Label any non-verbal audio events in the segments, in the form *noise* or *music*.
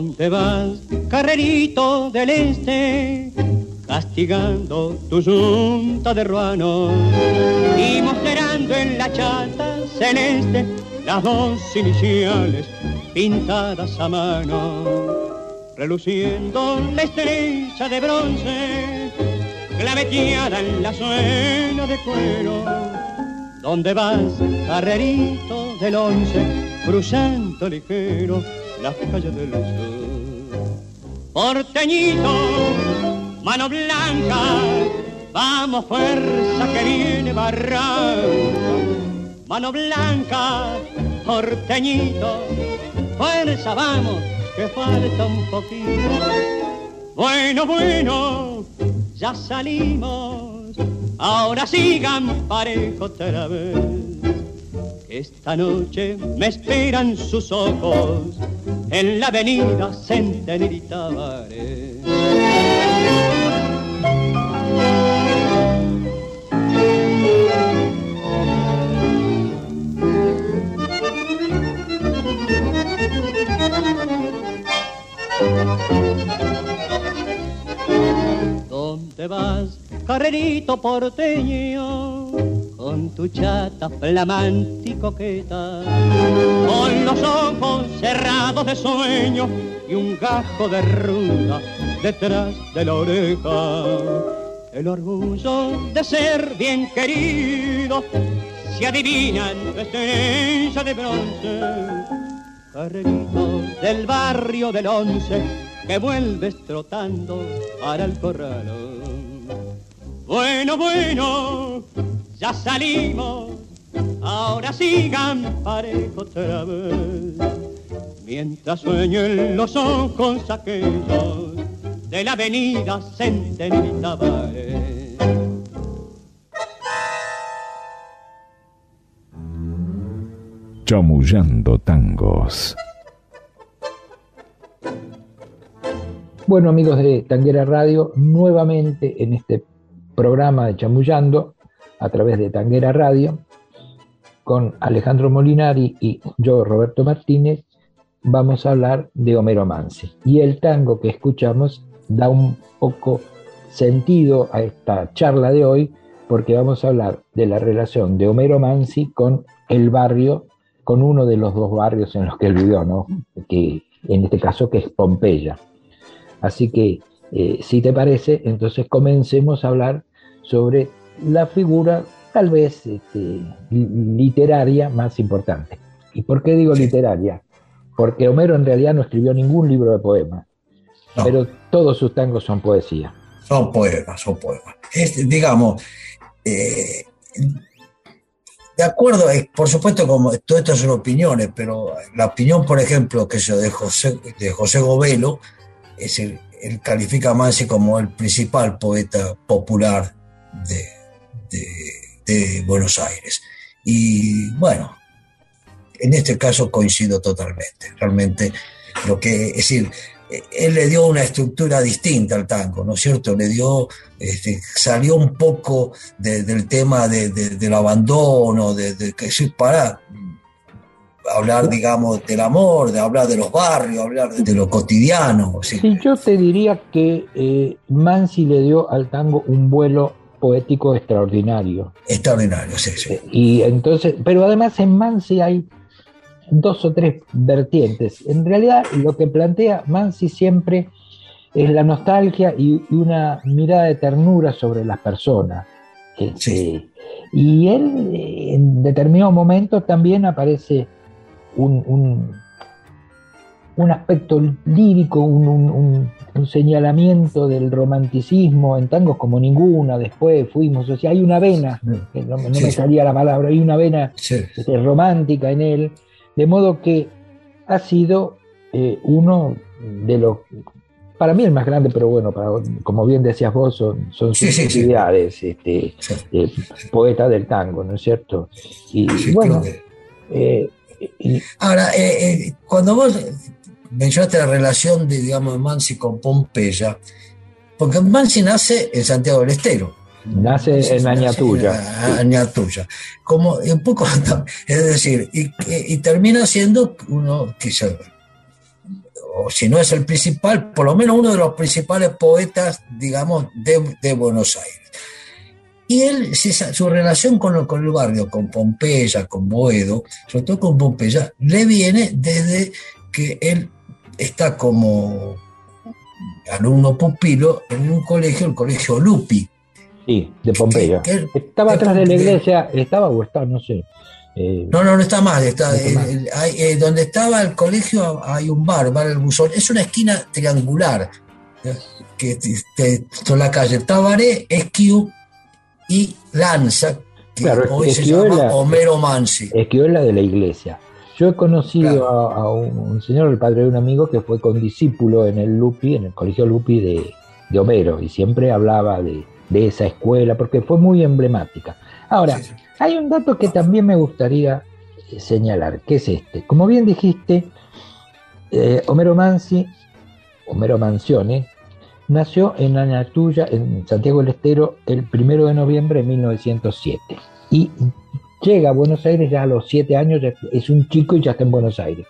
¿Dónde vas, carrerito del este? Castigando tu junta de ruanos y mostrando en la chata celeste las dos iniciales pintadas a mano, reluciendo la estrella de bronce claveteada en la suena de cuero. ¿Dónde vas, carrerito del once, cruzando ligero las calles del sur? Porteñito, mano blanca, vamos fuerza que viene barranca. Mano blanca, porteñito, fuerza vamos, que falta un poquito. Bueno, bueno, ya salimos, ahora sigan parejo otra vez. Esta noche me esperan sus ojos en la avenida Centenario y Tabaré. ¿Dónde vas, carrerito porteño? Con tu chata flamante coqueta, con los ojos cerrados de sueño y un gajo de ruda detrás de la oreja. El orgullo de ser bien querido se adivina en tu de bronce. Carrerito del barrio del once que vuelves trotando para el corral. Bueno, bueno, ya salimos, ahora sigan parejo otra vez. Mientras sueñen los ojos aquellos de la avenida Tabaré. Chamullando tangos. Bueno, amigos de Tanguera Radio, nuevamente en este programa de Chamullando a través de Tanguera Radio, con Alejandro Molinari y yo, Roberto Martínez, vamos a hablar de Homero Mansi. Y el tango que escuchamos da un poco sentido a esta charla de hoy, porque vamos a hablar de la relación de Homero Mansi con el barrio, con uno de los dos barrios en los que él vivió, ¿no? que en este caso que es Pompeya. Así que, eh, si te parece, entonces comencemos a hablar sobre la figura tal vez este, literaria más importante. ¿Y por qué digo literaria? Porque Homero en realidad no escribió ningún libro de poemas, No. pero todos sus tangos son poesía. Son poemas, son poemas. Es, digamos, eh, de acuerdo, eh, por supuesto, como todo esto son opiniones, pero la opinión, por ejemplo, que yo de José, de José Govelo, es el, él califica a Mansi como el principal poeta popular de, de- de Buenos Aires. Y bueno, en este caso coincido totalmente. Realmente, lo que, es decir, él le dio una estructura distinta al tango, ¿no es cierto? Le dio, este, salió un poco de- del tema de- de- del abandono, de, que sí, para hablar, digamos, del amor, de hablar de los barrios, hablar de, lo cotidiano. Sí, yo te diría que eh, Mansi le dio al tango un vuelo poético extraordinario. Extraordinario, sí, sí. Eh, Y entonces, pero además en Mansi hay dos o tres vertientes. En realidad, lo que plantea Mansi siempre es la nostalgia y una mirada de ternura sobre las personas. Este, y él en determinado momento también aparece un, un, aspecto lírico, un, señalamiento del romanticismo en tangos como ninguna, después fuimos, o sea, hay una vena, no, me salía la palabra, hay una vena este, romántica en él, de modo que ha sido eh, uno de los para mí el más grande, pero bueno, para, como bien decías vos, son, son sus actividades, este, eh, poeta del tango, ¿no es cierto? Y bueno, eh, ahora, eh, cuando vos mencionaste la relación de, digamos, de Mansi con Pompeya, porque Mansi nace en Santiago del Estero. Nace en Añatuya. Añatuya. Como un poco, es decir, y, y termina siendo uno, quizás o si no es el principal, por lo menos uno de los principales poetas, digamos, de, Buenos Aires. Y él, su relación con, con, el barrio, con Pompeya, con Boedo, sobre todo con Pompeya, le viene desde que él está como alumno pupilo en un colegio, el colegio Lupi. Sí, de Pompeya. estaba atrás de la iglesia, estaba o está, no sé. Eh, no, no, no está mal. Está, eh, donde estaba el colegio hay un bar, bar El Buzón. Es una esquina triangular. Que está la calle Tabaré, Esquiu y Lanza, que hoy se llama Homero Mansi. Esquiu es la de la iglesia. Yo he conocido a, un, señor, el padre de un amigo, que fue condiscípulo en el Lupi, en el colegio Lupi de, Homero, y siempre hablaba de, esa escuela, porque fue muy emblemática. Ahora, hay un dato que también me gustaría eh, señalar, que es este. Como bien dijiste, eh, Homero Mansi, Homero Mansione, nació en Añatuya, en Santiago del Estero, el primero de noviembre de 1907. Y llega a Buenos Aires ya a los siete años, es un chico y ya está en Buenos Aires.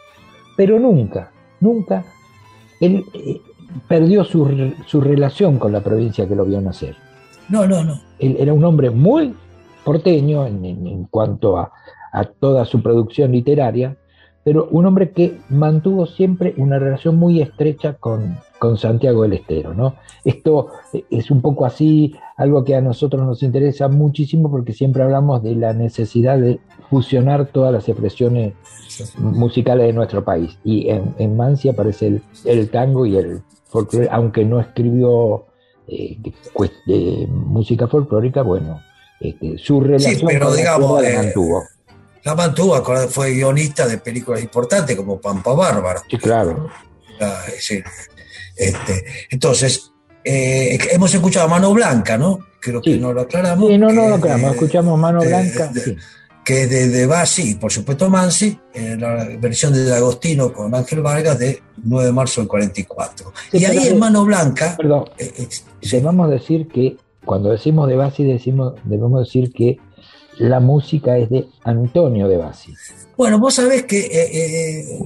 Pero nunca, nunca, él eh, perdió su, su, relación con la provincia que lo vio nacer. No, no, no. Él era un hombre muy porteño en, cuanto a, toda su producción literaria, pero un hombre que mantuvo siempre una relación muy estrecha con, con Santiago del Estero. ¿no? Esto es un poco así, algo que a nosotros nos interesa muchísimo porque siempre hablamos de la necesidad de fusionar todas las expresiones musicales de nuestro país. Y en, en Mansi aparece el, tango y el folclore, aunque no escribió eh, música folclórica, bueno, este, su relación sí, pero digamos, la eh, mantuvo. La mantuvo, fue guionista de películas importantes como Pampa Bárbara. Sí, claro. Este, entonces, eh, hemos escuchado Mano Blanca, ¿no? Creo que no lo aclaramos. Sí, no, no lo aclaramos, escuchamos Mano Blanca. Que es de, de Bassi y por supuesto Mansi, en la versión de Agostino con Ángel Vargas de 9 de marzo del 44. y ahí en Mano Blanca. Perdón, eh, debemos decir que cuando decimos de Bassi, decimos, debemos decir que la música es de Antonio de Bassi. Bueno, vos sabés que eh, eh,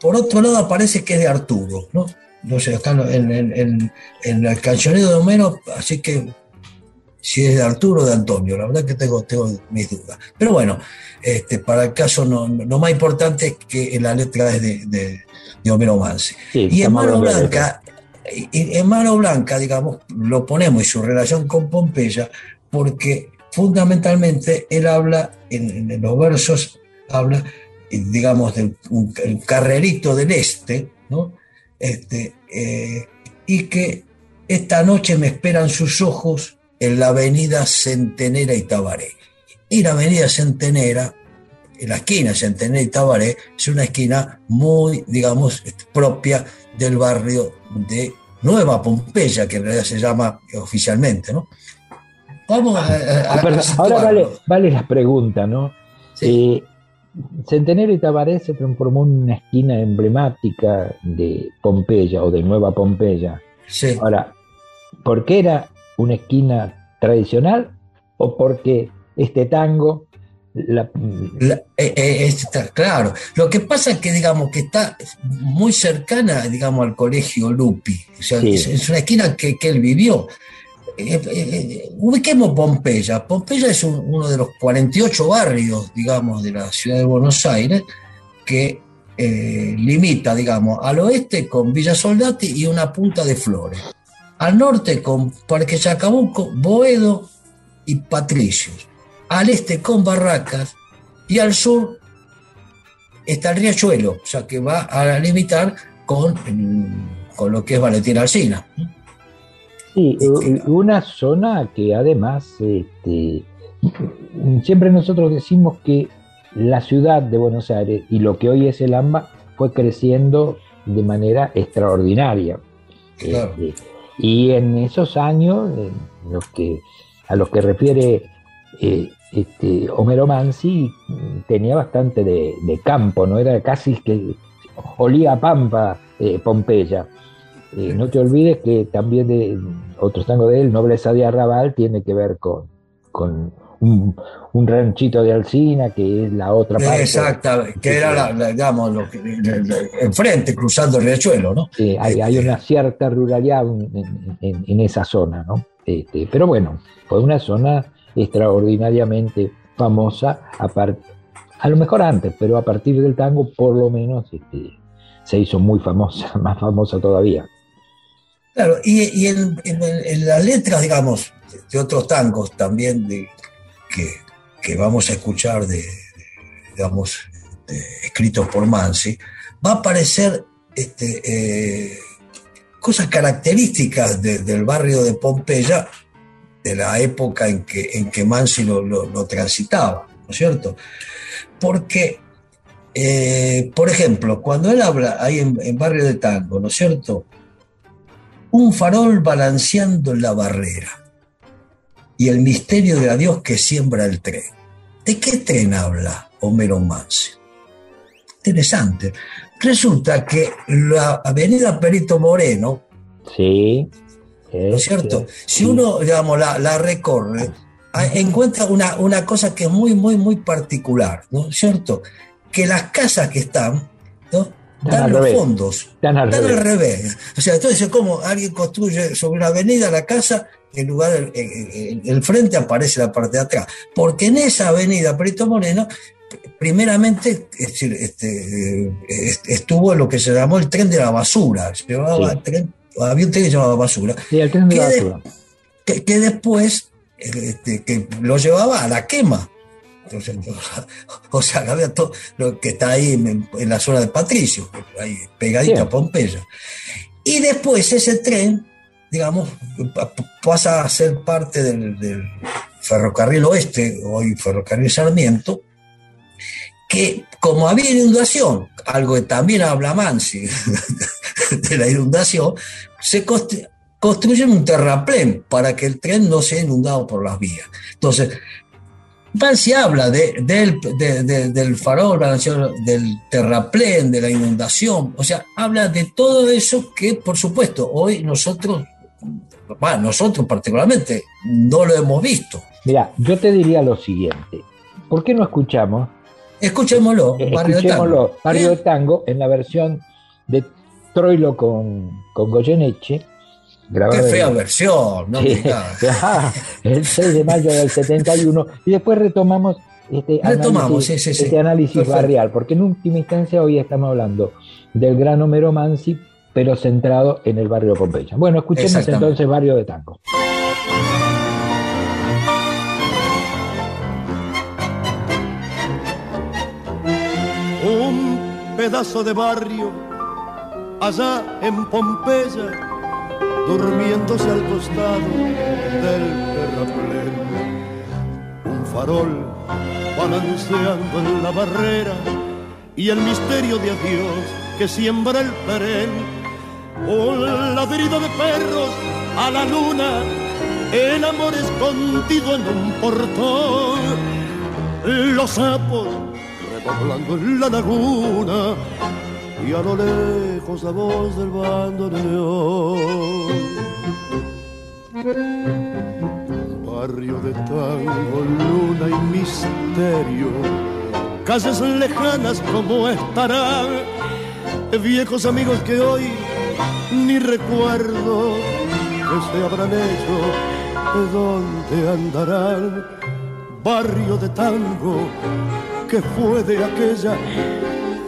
por otro lado parece que es de Arturo, ¿no? No sé, acá en, en, en, el cancionero de Homero, así que si es de Arturo o de Antonio, la verdad que tengo, tengo mis dudas. Pero bueno, este, para el caso no, lo más importante es que la letra es de, de, Homero Mansi. y en Mano Blanca, en Mano Blanca, digamos, lo ponemos y su relación con Pompeya, porque fundamentalmente él habla, en, los versos, habla, digamos, del un, carrerito del este, ¿no? Este, eh, y que esta noche me esperan sus ojos en la avenida Centenera y Tabaré. Y la avenida Centenera, en la esquina Centenera y Tabaré, es una esquina muy, digamos, propia del barrio de Nueva Pompeya, que en realidad se llama oficialmente, ¿no? Vamos a, Ahora vale, vale, la pregunta, ¿no? Sí. Eh, Centenero y Tabaré se transformó en una esquina emblemática de Pompeya o de Nueva Pompeya. Sí. Ahora, ¿por qué era una esquina tradicional o porque este tango la, eh, eh, está, claro. Lo que pasa es que, digamos, que está muy cercana, digamos, al colegio Lupi. es, una esquina que, él vivió. Eh, ubiquemos Pompeya. Pompeya es uno de los 48 barrios, digamos, de la ciudad de Buenos Aires que eh, limita, digamos, al oeste con Villa Soldati y una punta de Flores. Al norte con Parque Chacabuco, Boedo y Patricios. Al este con Barracas y al sur está el Riachuelo, o sea que va a limitar con, con lo que es Valentín Alcina. Sí, una zona que además este, siempre nosotros decimos que la ciudad de Buenos Aires y lo que hoy es el AMBA fue creciendo de manera extraordinaria. Este, y en esos años, los que, a los que refiere eh, este, Homero Mansi, tenía bastante de, campo, ¿no? Era casi que olía a pampa eh, Pompeya. Eh, no te olvides que también de, otro tango de él, Nobleza de Arrabal, tiene que ver con, con un, ranchito de Alcina, que es la otra parte. Exacto, que era, la, digamos, lo enfrente, cruzando el riachuelo, ¿no? Sí, hay, hay una cierta ruralidad en, esa zona, ¿no? Este, pero bueno, fue una zona extraordinariamente famosa, a, a lo mejor antes, pero a partir del tango por lo menos este, se hizo muy famosa, *laughs* más famosa todavía. Claro, y, en, las letras, digamos, de otros tangos también de, que, vamos a escuchar de, digamos, escritos por Mansi, va a aparecer este, eh, cosas características del barrio de Pompeya de la época en que, en que Mansi lo, transitaba, ¿no es cierto? Porque, eh, por ejemplo, cuando él habla ahí en Barrio de Tango, ¿no es cierto? Un farol balanceando en la barrera y el misterio de Dios que siembra el tren. ¿De qué tren habla Homero Mansi? Interesante. Resulta que la avenida Perito Moreno, sí, ¿no es cierto? Si uno, digamos, la, recorre, encuentra una, una, cosa que es muy, muy, muy particular, ¿no es cierto? Que las casas que están, ¿no? Dan los fondos, dan al, revés. O sea, entonces, ¿cómo alguien construye sobre una avenida la casa en lugar el, frente aparece la parte de atrás. Porque en esa avenida Perito Moreno, primeramente este, estuvo lo que se llamó el tren de la basura. Llevaba había un tren que se llamaba basura. Sí, el tren de la basura. que, después este, que lo llevaba a la quema. O sea, *laughs* había todo lo que está ahí en, la zona de Patricio, ahí pegadito a Pompeya. Y después ese tren digamos, pasa a ser parte del, ferrocarril oeste, hoy ferrocarril Sarmiento, que como había inundación, algo que también habla Mansi *laughs* de la inundación, se construye un terraplén para que el tren no sea inundado por las vías. Entonces, Mansi habla de, del farol, del terraplén, de la inundación, o sea, habla de todo eso que, por supuesto, hoy nosotros nosotros particularmente no lo hemos visto. Mira, yo te diría lo siguiente, ¿por qué no escuchamos? Escuchémoslo, eh, Barrio de Tango. Barrio de Tango en la versión de Troilo con, con Goyeneche. Qué fea versión, ¿no? *laughs* el 6 de mayo del 71 y después retomamos este retomamos, análisis, este análisis barrial, porque en última instancia hoy estamos hablando del gran Homero Mansi pero centrado en el barrio de Pompeya. Bueno, escuchemos entonces Barrio de Tango. Un pedazo de barrio allá en Pompeya, durmiéndose al costado del terraplén. Un farol balanceando en la barrera y el misterio de adiós que siembra el perén un ladrido de perros a la luna, el amor escondido en un portón, los sapos repoblando en la laguna y a lo lejos la voz del bandoneón. Barrio de tango, luna y misterio, calles lejanas como estarán, viejos amigos que hoy ni recuerdo que se habrán hecho, de dónde andarán. Barrio de tango que fue de aquella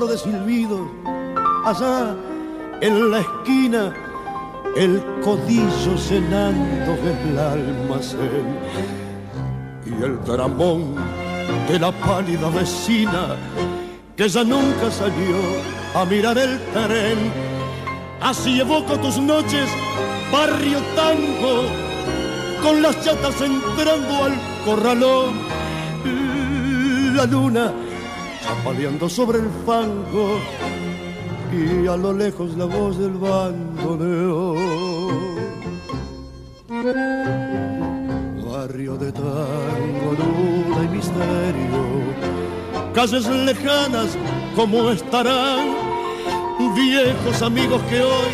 De silbidos allá en la esquina, el codillo cenando el almacén y el dramón de la pálida vecina que ya nunca salió a mirar el tren. Así evoco tus noches, barrio tango, con las chatas entrando al corralón. La luna chapaleando sobre el fango y a lo lejos la voz del bandoneón. Barrio de tango, luna y misterio, calles lejanas como estarán, viejos amigos que hoy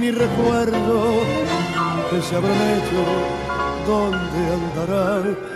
ni recuerdo que se habrán hecho, dónde andarán.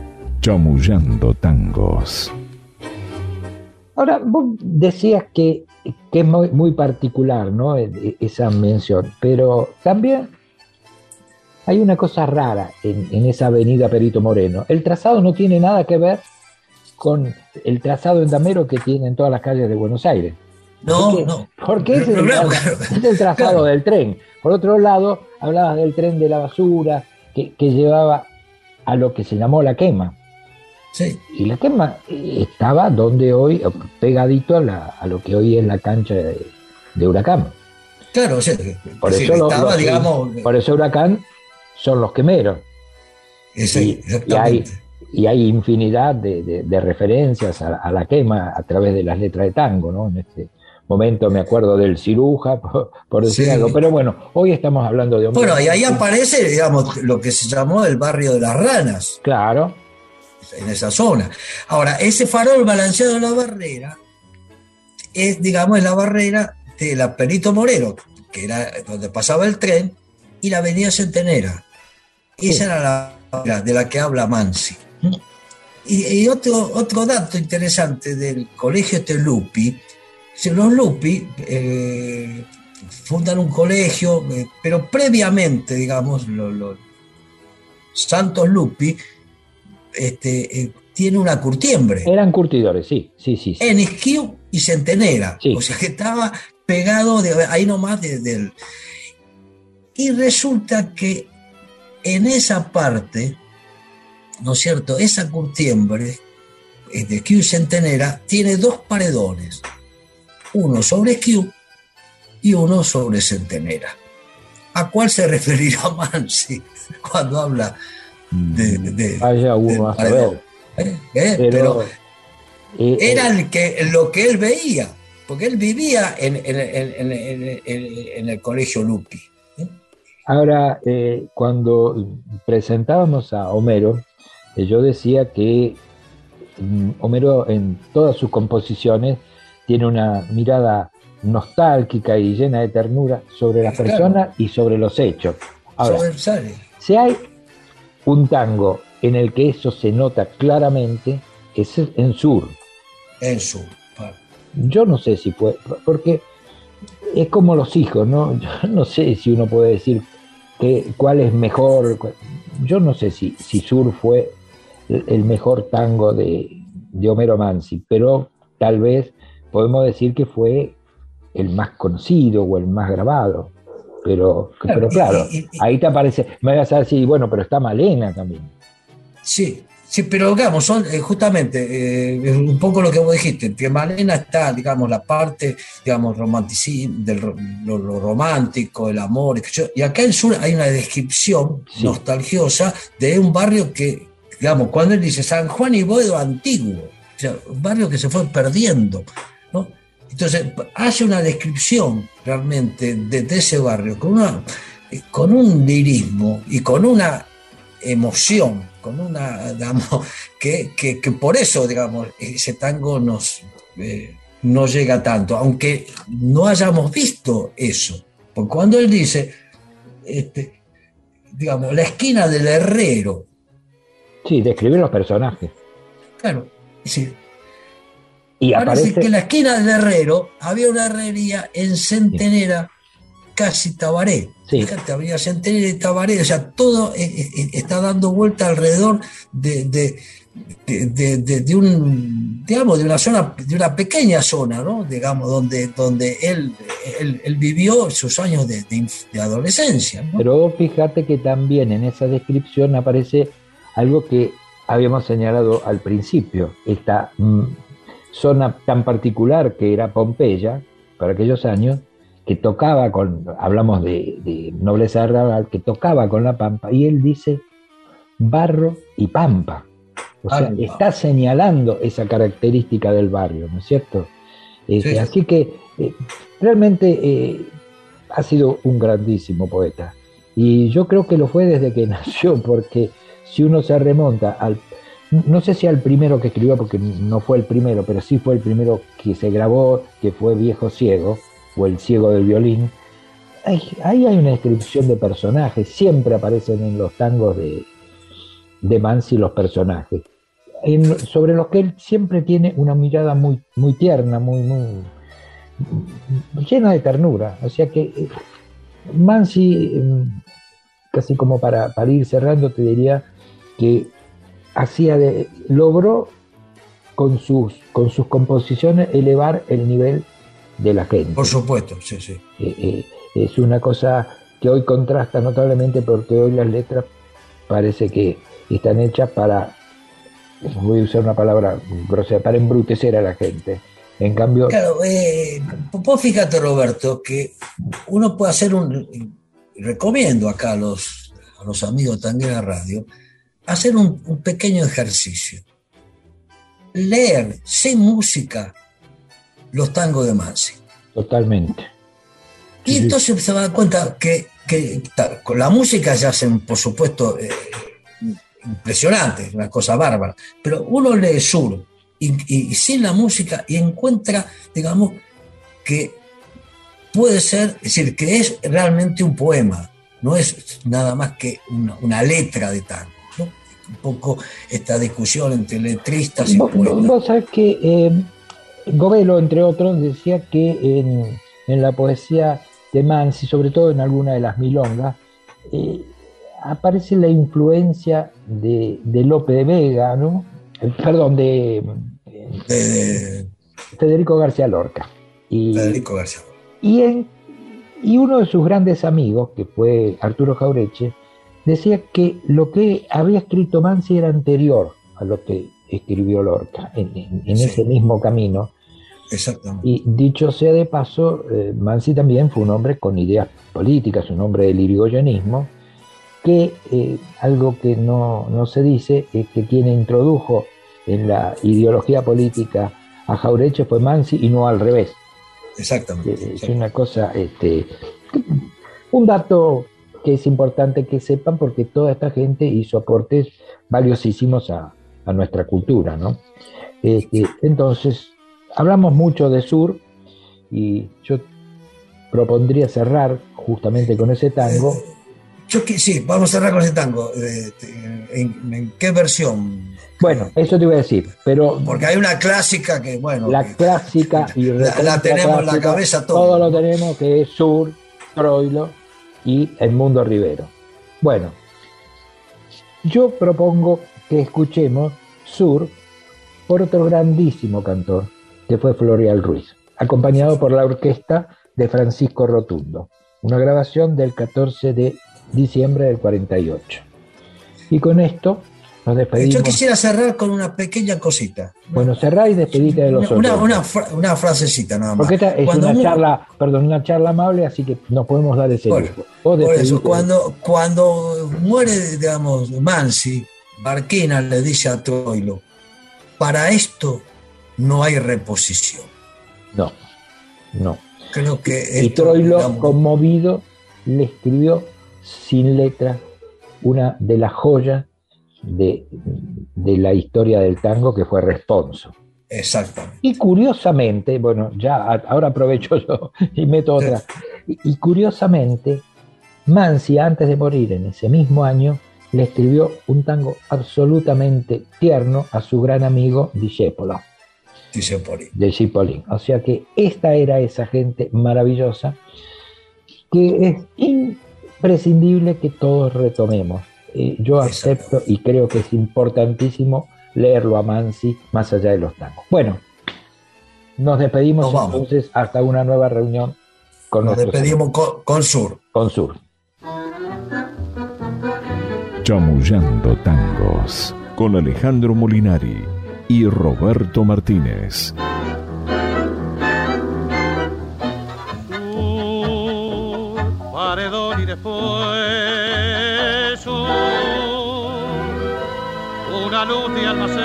Chamullando tangos. Ahora, vos decías que, que es muy, muy particular ¿no? E- e- esa mención, pero también hay una cosa rara en, en esa avenida Perito Moreno. El trazado no tiene nada que ver con el trazado endamero que tienen todas las calles de Buenos Aires. No, Porque- no. Porque es el, Pero claro, claro. es el trazado Claro. del tren. Por otro lado, hablabas del tren de la basura que, que llevaba a lo que se llamó la quema. Sí, Y la quema eh, estaba donde hoy, pegadito a, la- a lo que hoy es la cancha de, de Huracán. claro, o sea, Por es eso, decir, lo- estaba, los- digamos, por eso Huracán son los quemeros. ese- y- y exactamente. Y hay infinidad de, de- de referencias a, a la quema a través de las letras de tango, ¿no? En este momento me acuerdo del ciruja, *laughs* por, por decir Sí. algo. Pero bueno, hoy estamos hablando de Homero Bueno, y ahí aparece, digamos, lo que se llamó el barrio de las ranas, Claro, en esa zona. Ahora, ese farol balanceado en la barrera es, digamos, es la barrera de la Perito Moreno, que era donde pasaba el tren, y la avenida Centenera. Esa era la barrera de la que habla Mansi. Y, y otro, otro dato interesante del colegio Lupi, si los Lupi eh, fundan un colegio, eh, pero previamente, digamos, lo- lo- Santos Lupi este, eh, tiene una curtiembre eran curtidores, sí, sí, sí. sí. en Esquío y Centenera. Sí. O sea que estaba pegado de, ahí nomás de- del. Y resulta que en esa parte, ¿no es cierto? Esa curtiembre de Esquío y Centenera tiene dos paredones. Uno sobre Esquío y uno sobre Centenera. ¿A cuál se referirá *laughs* Mansi cuando habla de, de- Vaya uno a saber. ¿Eh? ¿Eh? Pero, Pero eh, era el que, lo que él veía, porque él vivía en, en- en- en- en- en el colegio Lupi. Ahora, eh, cuando presentábamos a Homero, eh, yo decía que mm, Homero en todas sus composiciones tiene una mirada nostálgica y llena de ternura sobre la Claro. persona y sobre los hechos. Ahora, Sobre- ¿sabe? Un tango en el que eso se nota claramente, es en Sur. En su. pa- Yo no sé si puede, porque es como los hijos, ¿no? *laughs* Yo no sé si uno puede decir que, cuál es mejor. Yo no sé si, si Sur fue el, el mejor tango de, de Homero Mansi, pero tal vez podemos decir que fue el más conocido o el más grabado. Pero pero claro, ahí te aparece, me vas a decir, bueno, pero está Malena también. Sí, Sí, pero digamos, son eh, justamente eh, un poco lo que vos dijiste, que Malena está, digamos, la parte, digamos, romanticismo, del lo, romántico, el amor, y acá en sur hay una descripción nostalgiosa de un barrio que, digamos, cuando él dice San Juan y Boedo antiguo, o sea, un barrio que se fue perdiendo, ¿no? Entonces, hace una descripción realmente de, de ese barrio con, una, con un lirismo y con una emoción con una, *laughs* digamos, que, por eso, digamos, ese tango nos, eh, no llega tanto, aunque no hayamos visto eso. Porque cuando él dice, este, digamos, la esquina del herrero. Sí, describe los personajes. Claro, sí. Y Parece que en la esquina del herrero había una herrería en Centenera casi Tabaré. Fíjate, habría Centenera y Tabaré, o sea, todo eh, eh, eh, está dando vuelta alrededor de, de, un, digamos, de una zona, de una pequeña zona, ¿no? Digamos, donde, donde él, él, vivió sus años de, adolescencia. Pero fíjate que también en esa descripción aparece algo que habíamos señalado al principio, esta mm, zona tan particular que era Pompeya, para aquellos años, que tocaba con, hablamos de, nobleza rural, que tocaba con la pampa, y él dice barro y pampa. O sea, está señalando esa característica del barrio, ¿no es cierto? Este, así que eh, realmente eh, ha sido un grandísimo poeta. Y yo creo que lo fue desde que *laughs* nació, porque si uno se remonta al, no sé si al primero que escribió, porque no fue el primero, pero sí fue el primero que se grabó, que fue Viejo Ciego, o El ciego del violín, ahí hay una descripción de personajes, siempre aparecen en los tangos de, de Mansi los personajes, sobre los que él siempre tiene una mirada muy, muy tierna, muy, muy llena de ternura. O sea que eh, Mansi, em, casi como para, para ir cerrando, te diría que hacía de, logró con sus, con sus composiciones elevar el nivel de la gente. Por supuesto, sí, sí. Eh, eh, es una cosa que hoy contrasta notablemente porque hoy las letras parece que están hechas para, voy a usar una palabra grosera, para embrutecer a la gente. En cambio... Claro, eh, vos fíjate Roberto, que uno puede hacer un, recomiendo acá a los, a los amigos también a radio, hacer un, un pequeño ejercicio. Leer sin música los tangos de Mansi. Totalmente. Y entonces se va a dar cuenta que, con la música se hacen, por supuesto, eh, impresionantes, una cosa bárbara, pero uno lee sur y, sin la música y encuentra, digamos, que puede ser, es decir, que es realmente un poema, no es nada más que una, letra de tango. Un poco esta discusión entre letristas y poetas. Vos sabés que eh, Govelo, entre otros, decía que en, la poesía de Mansi, sobre todo en alguna de las milongas, eh, aparece la influencia de, Lope de Vega, ¿no? Eh, perdón, de, Federico García Lorca. Y, Federico García Y, y uno de sus grandes amigos, que fue Arturo Jaureche, decía que lo que había escrito Mansi era anterior a lo que escribió Lorca, en, ese mismo camino. Exactamente. Y dicho sea de paso, eh, Mansi también fue un hombre con ideas políticas, un hombre del irigoyenismo, que eh, algo que no, se dice es que quien introdujo en la ideología política a Jaureche fue Mansi y no al revés. Exactamente. Eh, es una cosa, este, un dato que es importante que sepan porque toda esta gente hizo aportes valiosísimos a, a nuestra cultura, ¿no? Este, entonces, hablamos mucho de sur y yo propondría cerrar justamente con ese tango. Eh, yo sí, vamos a cerrar con ese tango. Eh, ¿En, qué versión? Bueno, eso te iba a decir, pero... Porque hay una clásica que, bueno... La clásica y... La, tenemos en la cabeza todo. Todo lo tenemos, que es Sur, Troilo y El Mundo Rivero. Bueno, yo propongo que escuchemos Sur por otro grandísimo cantor, que fue Florial Ruiz, acompañado por la orquesta de Francisco Rotundo, una grabación del 14 de diciembre del 48. Y con esto Nos despedimos. Yo quisiera cerrar con una pequeña cosita. Bueno, cerrá y despedite de los una, otros. una, fra- una frasecita nada más. Porque esta es Cuando una uno- charla, perdón, una charla amable, así que nos podemos dar ese Bueno, Por eso, cuando, cuando muere, digamos, Mansi, Barquina le dice a Troilo, para esto no hay reposición. No, no. Creo que Y Troilo, digamos, conmovido, le escribió sin letra una de las joyas de, de la historia del tango que fue Responso. Exactamente. Y curiosamente, bueno, ya ahora aprovecho yo y meto otra. Y, y curiosamente, Mansi, antes de morir en ese mismo año, le escribió un tango absolutamente tierno a su gran amigo Discepolo, Dice Poli. de Cipollín. O sea que esta era esa gente maravillosa que es imprescindible que todos retomemos. Eh, yo acepto y creo que es importantísimo leerlo a Mansi más allá de los tangos. Bueno, nos despedimos Nos entonces hasta una nueva reunión con Nos despedimos con, con Sur. con Sur. Chamullando tangos con Alejandro Molinari y Roberto Martínez. Sur, paredón y después una luz de almacén.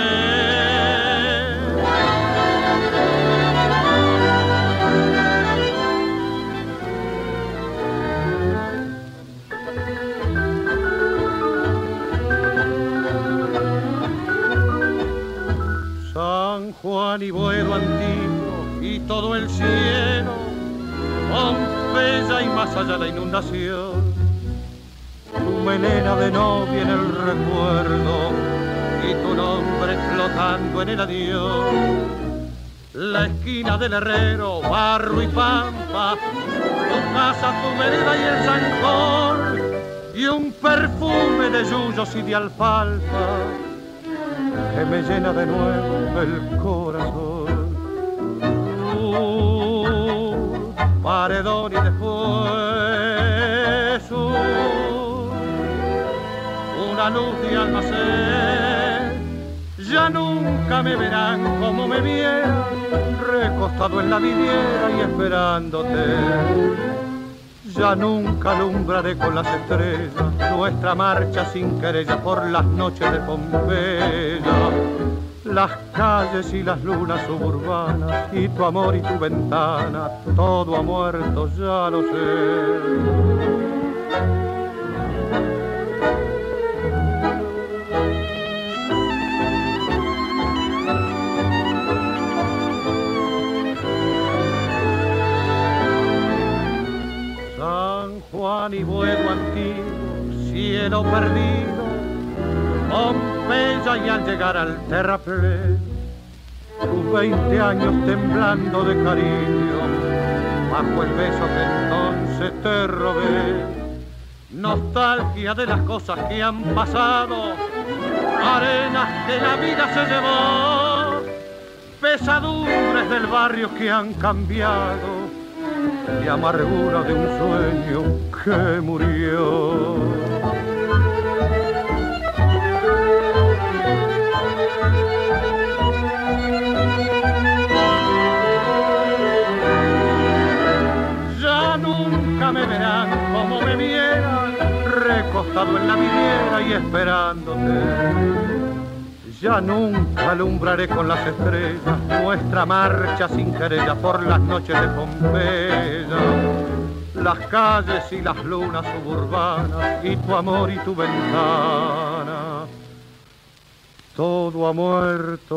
San Juan y Buedo antiguo y todo el cielo, Pompeya y más allá la inundación. Tu melena de novia en el recuerdo y tu nombre flotando en el adiós. La esquina del herrero, barro y pampa, tu casa, tu vereda y el zancón, y un perfume de yuyos y de alfalfa que me llena de nuevo el corazón. Paredón y después una luz de almacén. Ya nunca me verán como me vieron, recostado en la vidriera y esperándote. Ya nunca alumbraré con las estrellas nuestra marcha sin querella por las noches de Pompeya. Las calles y las lunas suburbanas y tu amor y tu ventana, todo ha muerto, ya lo sé. Cielo perdido, Pompeya y al llegar al terraplén, tus veinte años temblando de cariño, bajo el beso que entonces te robé, nostalgia de las cosas que han pasado, arenas que la vida se llevó, pesadumbres del barrio que han cambiado y amargura de un sueño que murió. Recostado en la vidriera y esperándote. Ya nunca alumbraré con las estrellas nuestra marcha sin querella por las noches de Pompeya. Las calles y las lunas suburbanas y tu amor y tu ventana. Todo ha muerto,